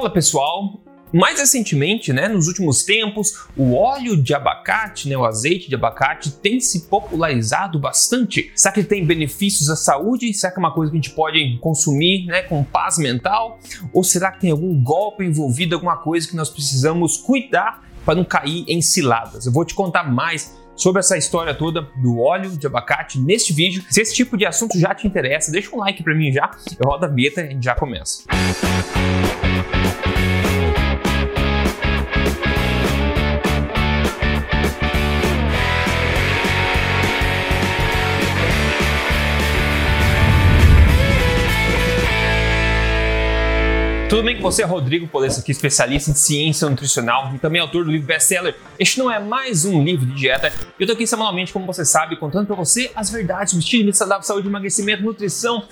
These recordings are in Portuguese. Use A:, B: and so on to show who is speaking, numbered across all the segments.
A: Fala pessoal, mais recentemente, né, nos últimos tempos, o óleo de abacate, né, o azeite de abacate, tem se popularizado bastante. Será que tem benefícios à saúde? Será que é uma coisa que a gente pode consumir né, com paz mental? Ou será que tem algum golpe envolvido, alguma coisa que nós precisamos cuidar para não cair em ciladas? Eu vou te contar mais sobre essa história toda do óleo de abacate neste vídeo. Se esse tipo de assunto já te interessa, deixa um like para mim já. Eu rodo a vinheta e a gente já começa. Música Tudo bem com você? Rodrigo Polesso aqui, especialista em ciência nutricional e também autor do livro best-seller. Este não é mais um livro de dieta. Eu tô aqui semanalmente, como você sabe, contando para você as verdades do estilo saudável, saúde, emagrecimento, nutrição,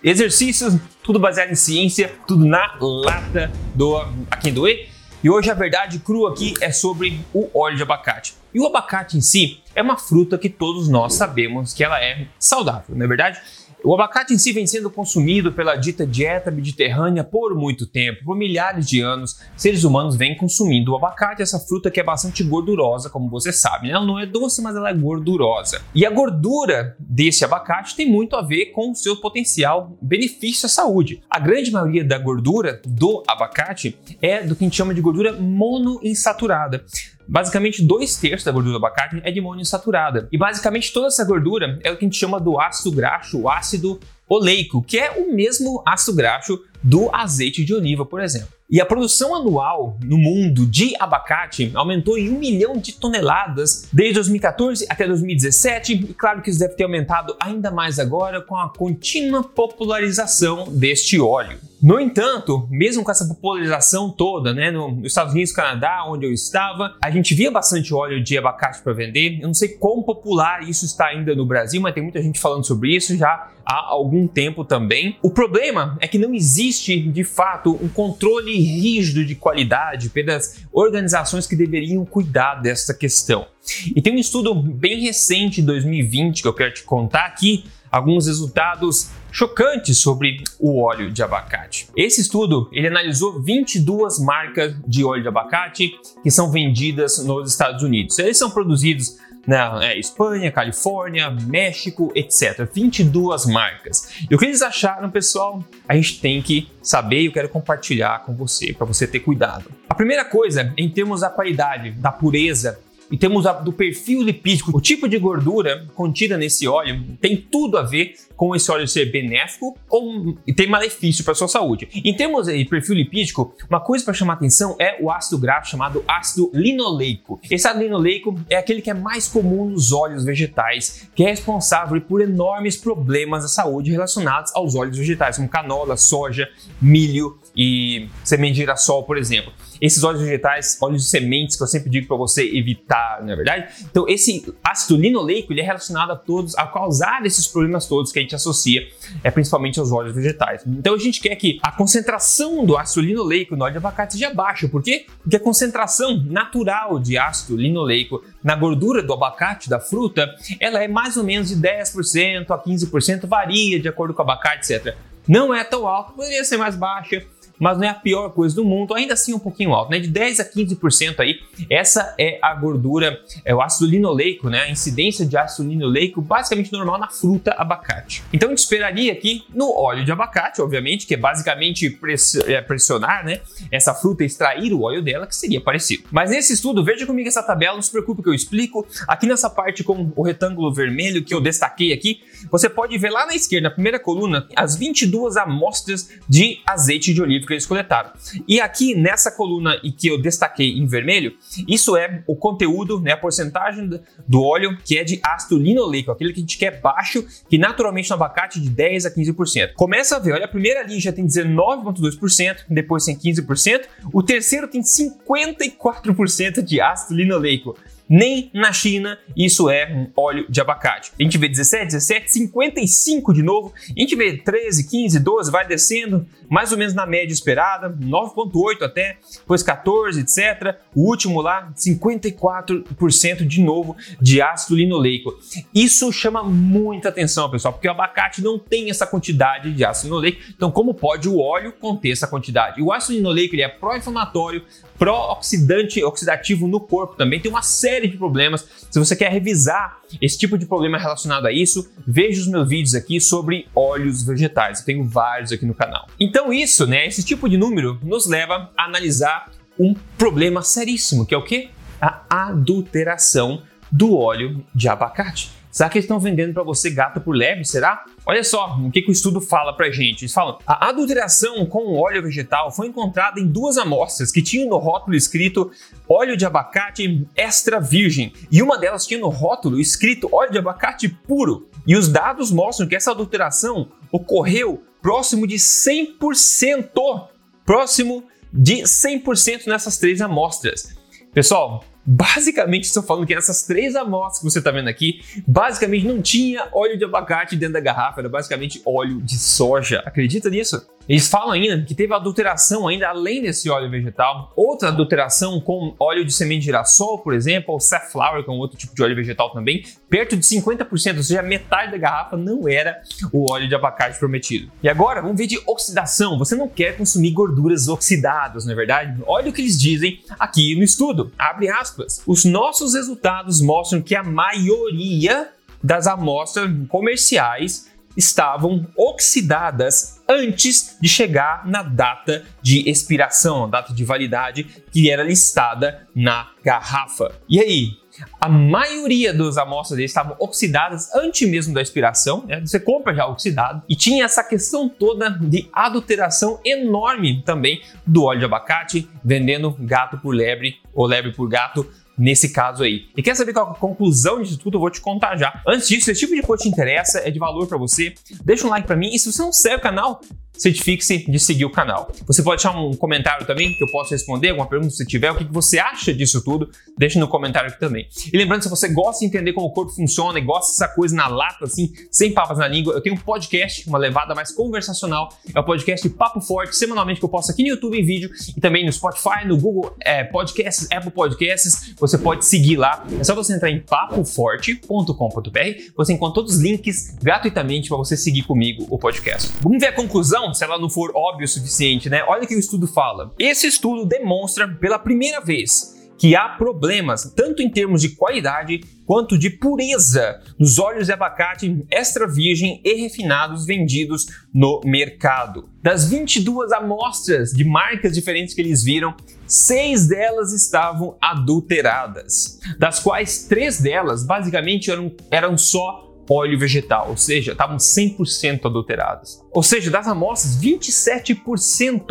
A: exercícios, tudo baseado em ciência, tudo na lata do A Quem Doer. E hoje a verdade crua aqui é sobre o óleo de abacate. E o abacate em si é uma fruta que todos nós sabemos que ela é saudável, não é verdade? O abacate em si vem sendo consumido pela dita dieta mediterrânea por muito tempo, por milhares de anos. Seres humanos vêm consumindo o abacate, essa fruta que é bastante gordurosa, como você sabe. Né? Ela não é doce, mas ela é gordurosa. E a gordura desse abacate tem muito a ver com o seu potencial benefício à saúde. A grande maioria da gordura do abacate é do que a gente chama de gordura monoinsaturada. Basicamente, dois terços da gordura do abacate é de monoinsaturada. E basicamente toda essa gordura é o que a gente chama do ácido graxo, o ácido oleico, que é o mesmo ácido graxo do azeite de oliva, por exemplo. E a produção anual no mundo de abacate aumentou em um milhão de toneladas desde 2014 até 2017, e claro que isso deve ter aumentado ainda mais agora com a contínua popularização deste óleo. No entanto, mesmo com essa popularização toda, né, nos Estados Unidos, Canadá, onde eu estava, a gente via bastante óleo de abacate para vender. Eu não sei quão popular isso está ainda no Brasil, mas tem muita gente falando sobre isso já há algum tempo também. O problema é que não existe, de fato, um controle rígido de qualidade pelas organizações que deveriam cuidar dessa questão. E tem um estudo bem recente, 2020, que eu quero te contar aqui, alguns resultados chocantes sobre o óleo de abacate. Esse estudo ele analisou 22 marcas de óleo de abacate que são vendidas nos Estados Unidos. Eles são produzidos na é, Espanha, Califórnia, México, etc. 22 marcas. E o que eles acharam, pessoal? A gente tem que saber e eu quero compartilhar com você, para você ter cuidado. A primeira coisa, em termos da qualidade, da pureza e temos a, do perfil lipídico. O tipo de gordura contida nesse óleo tem tudo a ver com esse óleo ser benéfico ou tem malefício para sua saúde. Em termos de perfil lipídico, uma coisa para chamar atenção é o ácido graxo chamado ácido linoleico. Esse ácido linoleico é aquele que é mais comum nos óleos vegetais, que é responsável por enormes problemas da saúde relacionados aos óleos vegetais, como canola, soja, milho e semente de girassol, por exemplo. Esses óleos vegetais, óleos de sementes que eu sempre digo para você evitar, não é verdade? Então, esse ácido linoleico ele é relacionado a todos, a causar esses problemas todos que a gente associa, é principalmente aos óleos vegetais. Então, a gente quer que a concentração do ácido linoleico no óleo de abacate seja baixa. Por quê? Porque a concentração natural de ácido linoleico na gordura do abacate, da fruta, ela é mais ou menos de 10% a 15%, varia de acordo com o abacate, etc. Não é tão alto, poderia ser mais baixa mas não é a pior coisa do mundo, ainda assim um pouquinho alto, né? De 10 a 15% aí, essa é a gordura, é o ácido linoleico, né? A incidência de ácido linoleico basicamente normal na fruta abacate. Então a gente esperaria aqui no óleo de abacate, obviamente, que é basicamente é, pressionar, né? Essa fruta extrair o óleo dela, que seria parecido. Mas nesse estudo, veja comigo essa tabela, não se preocupe que eu explico. Aqui nessa parte com o retângulo vermelho que eu destaquei aqui, você pode ver lá na esquerda, na primeira coluna, as 22 amostras de azeite de oliva que eles coletaram. E aqui nessa coluna e que eu destaquei em vermelho, isso é o conteúdo, né, a porcentagem do óleo que é de ácido linoleico, aquele que a gente quer baixo, que naturalmente no abacate é de 10 a 15%. Começa a ver, olha, a primeira linha já tem 19,2%, depois tem 15%, o terceiro tem 54% de ácido linoleico nem na China isso é um óleo de abacate. A gente vê 17, 17, 55 de novo, a gente vê 13, 15, 12, vai descendo, mais ou menos na média esperada, 9,8 até, depois 14, etc. O último lá, 54% de novo de ácido linoleico. Isso chama muita atenção, pessoal, porque o abacate não tem essa quantidade de ácido linoleico. Então, como pode o óleo conter essa quantidade? E o ácido linoleico ele é pró-inflamatório, pró-oxidante, oxidativo no corpo também. Tem uma série de problemas. Se você quer revisar esse tipo de problema relacionado a isso, veja os meus vídeos aqui sobre óleos vegetais. Eu tenho vários aqui no canal. Então isso, né, esse tipo de número nos leva a analisar um problema seríssimo, que é o que? A adulteração do óleo de abacate. Será que eles estão vendendo para você gato por leve? Será? Olha só o que, que o estudo fala para gente. Eles falam: a adulteração com óleo vegetal foi encontrada em duas amostras que tinham no rótulo escrito óleo de abacate extra virgem e uma delas tinha no rótulo escrito óleo de abacate puro. E os dados mostram que essa adulteração ocorreu próximo de 100%, próximo de 100% nessas três amostras. Pessoal, Basicamente, estou falando que essas três amostras que você está vendo aqui, basicamente não tinha óleo de abacate dentro da garrafa, era basicamente óleo de soja. Acredita nisso? Eles falam ainda que teve adulteração ainda além desse óleo vegetal, outra adulteração com óleo de semente de girassol, por exemplo, ou safflower, que é um outro tipo de óleo vegetal também, perto de 50%, ou seja, metade da garrafa não era o óleo de abacate prometido. E agora, vamos ver de oxidação. Você não quer consumir gorduras oxidadas, não é verdade? Olha o que eles dizem aqui no estudo. Abre aspas. Os nossos resultados mostram que a maioria das amostras comerciais estavam oxidadas antes de chegar na data de expiração, a data de validade que era listada na garrafa. E aí, a maioria das amostras deles estavam oxidadas antes mesmo da expiração, né? você compra já oxidado, e tinha essa questão toda de adulteração enorme também do óleo de abacate, vendendo gato por lebre ou lebre por gato nesse caso aí. E quer saber qual a conclusão disso tudo? Eu vou te contar já. Antes disso, se esse tipo de coisa te interessa, é de valor para você, deixa um like para mim e se você não segue o canal, certifique-se de seguir o canal. Você pode deixar um comentário também que eu posso responder, alguma pergunta se tiver, o que você acha disso tudo, deixa no comentário aqui também. E lembrando, se você gosta de entender como o corpo funciona e gosta dessa coisa na lata, assim, sem papas na língua, eu tenho um podcast, uma levada mais conversacional, é o podcast Papo Forte, semanalmente que eu posto aqui no YouTube em vídeo e também no Spotify, no Google é, Podcasts, Apple Podcasts, você pode seguir lá. É só você entrar em papoforte.com.br, você encontra todos os links gratuitamente para você seguir comigo o podcast. Vamos ver a conclusão se ela não for óbvio o suficiente, né? Olha o que o estudo fala. Esse estudo demonstra pela primeira vez que há problemas tanto em termos de qualidade quanto de pureza nos óleos de abacate extra virgem e refinados vendidos no mercado. Das 22 amostras de marcas diferentes que eles viram, seis delas estavam adulteradas, das quais três delas basicamente eram, eram só óleo vegetal, ou seja, estavam 100% adulteradas. Ou seja, das amostras, 27%,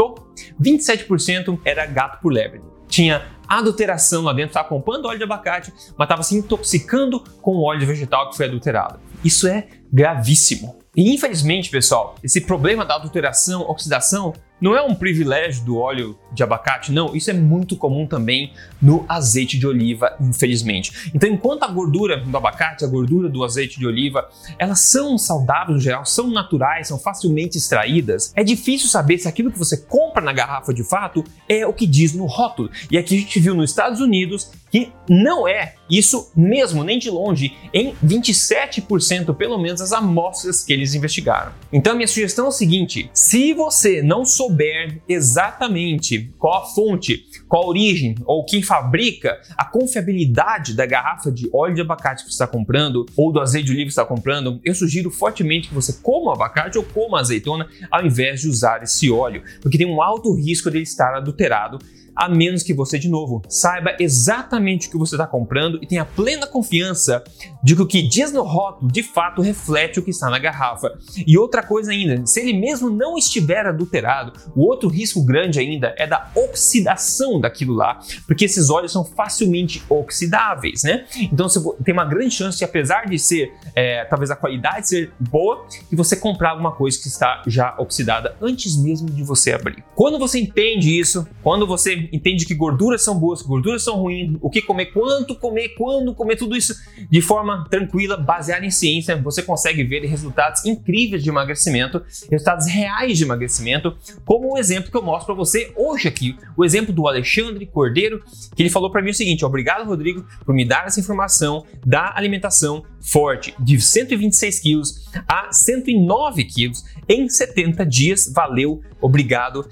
A: 27% era gato por lebre. Tinha adulteração lá dentro, estava comprando óleo de abacate, mas estava se intoxicando com o óleo vegetal que foi adulterado. Isso é gravíssimo. E infelizmente, pessoal, esse problema da adulteração, oxidação, não é um privilégio do óleo de abacate, não. Isso é muito comum também no azeite de oliva, infelizmente. Então, enquanto a gordura do abacate, a gordura do azeite de oliva, elas são saudáveis no geral, são naturais, são facilmente extraídas, é difícil saber se aquilo que você compra na garrafa de fato é o que diz no rótulo. E aqui a gente viu nos Estados Unidos que não é isso mesmo, nem de longe, em 27% pelo menos as amostras que eles investigaram. Então, minha sugestão é o seguinte: se você não souber souber qual a fonte, qual a origem ou quem fabrica, a confiabilidade da garrafa de óleo de abacate que você está comprando ou do azeite de oliva que você está comprando, eu sugiro fortemente que você coma abacate ou coma azeitona ao invés de usar esse óleo, porque tem um alto risco de ele estar adulterado a menos que você, de novo, saiba exatamente o que você está comprando e tenha plena confiança de que o que diz no rótulo de fato reflete o que está na garrafa. E outra coisa ainda, se ele mesmo não estiver adulterado, o outro risco grande ainda é da oxidação daquilo lá, porque esses óleos são facilmente oxidáveis, né? Então você tem uma grande chance de, apesar de ser, é, talvez a qualidade ser boa, que você comprar alguma coisa que está já oxidada antes mesmo de você abrir. Quando você entende isso, quando você entende que gorduras são boas, gorduras são ruins, o que comer, quanto comer, quando comer, tudo isso de forma tranquila, baseada em ciência, você consegue ver resultados incríveis de emagrecimento, resultados reais de emagrecimento, como o exemplo que eu mostro para você hoje aqui, o exemplo do Alexandre Cordeiro, que ele falou para mim o seguinte: obrigado, Rodrigo, por me dar essa informação da alimentação forte de 126 quilos a 109 quilos em 70 dias. Valeu, obrigado.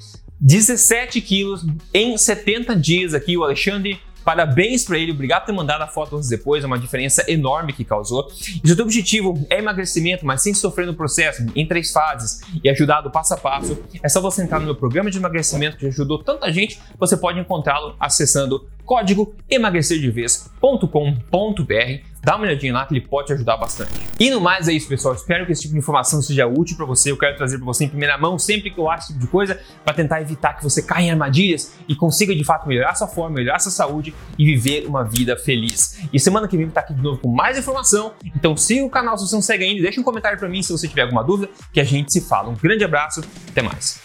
A: 17 quilos em 70 dias aqui, o Alexandre Parabéns para ele, obrigado por ter mandado a foto antes depois, é uma diferença enorme que causou. E se o teu objetivo é emagrecimento, mas sem sofrer no processo, em três fases e ajudado passo a passo, é só você entrar no meu programa de emagrecimento que ajudou tanta gente, você pode encontrá-lo acessando código emagrecerdevez.com.br dá uma olhadinha lá que ele pode te ajudar bastante. E no mais é isso, pessoal. Espero que esse tipo de informação seja útil para você. Eu quero trazer para você em primeira mão sempre que eu acho esse tipo de coisa para tentar evitar que você caia em armadilhas e consiga de fato melhorar sua forma, melhorar sua saúde e viver uma vida feliz. E semana que vem estar aqui de novo com mais informação. Então siga o canal se você não segue ainda, deixa um comentário para mim se você tiver alguma dúvida, que a gente se fala. Um grande abraço, até mais.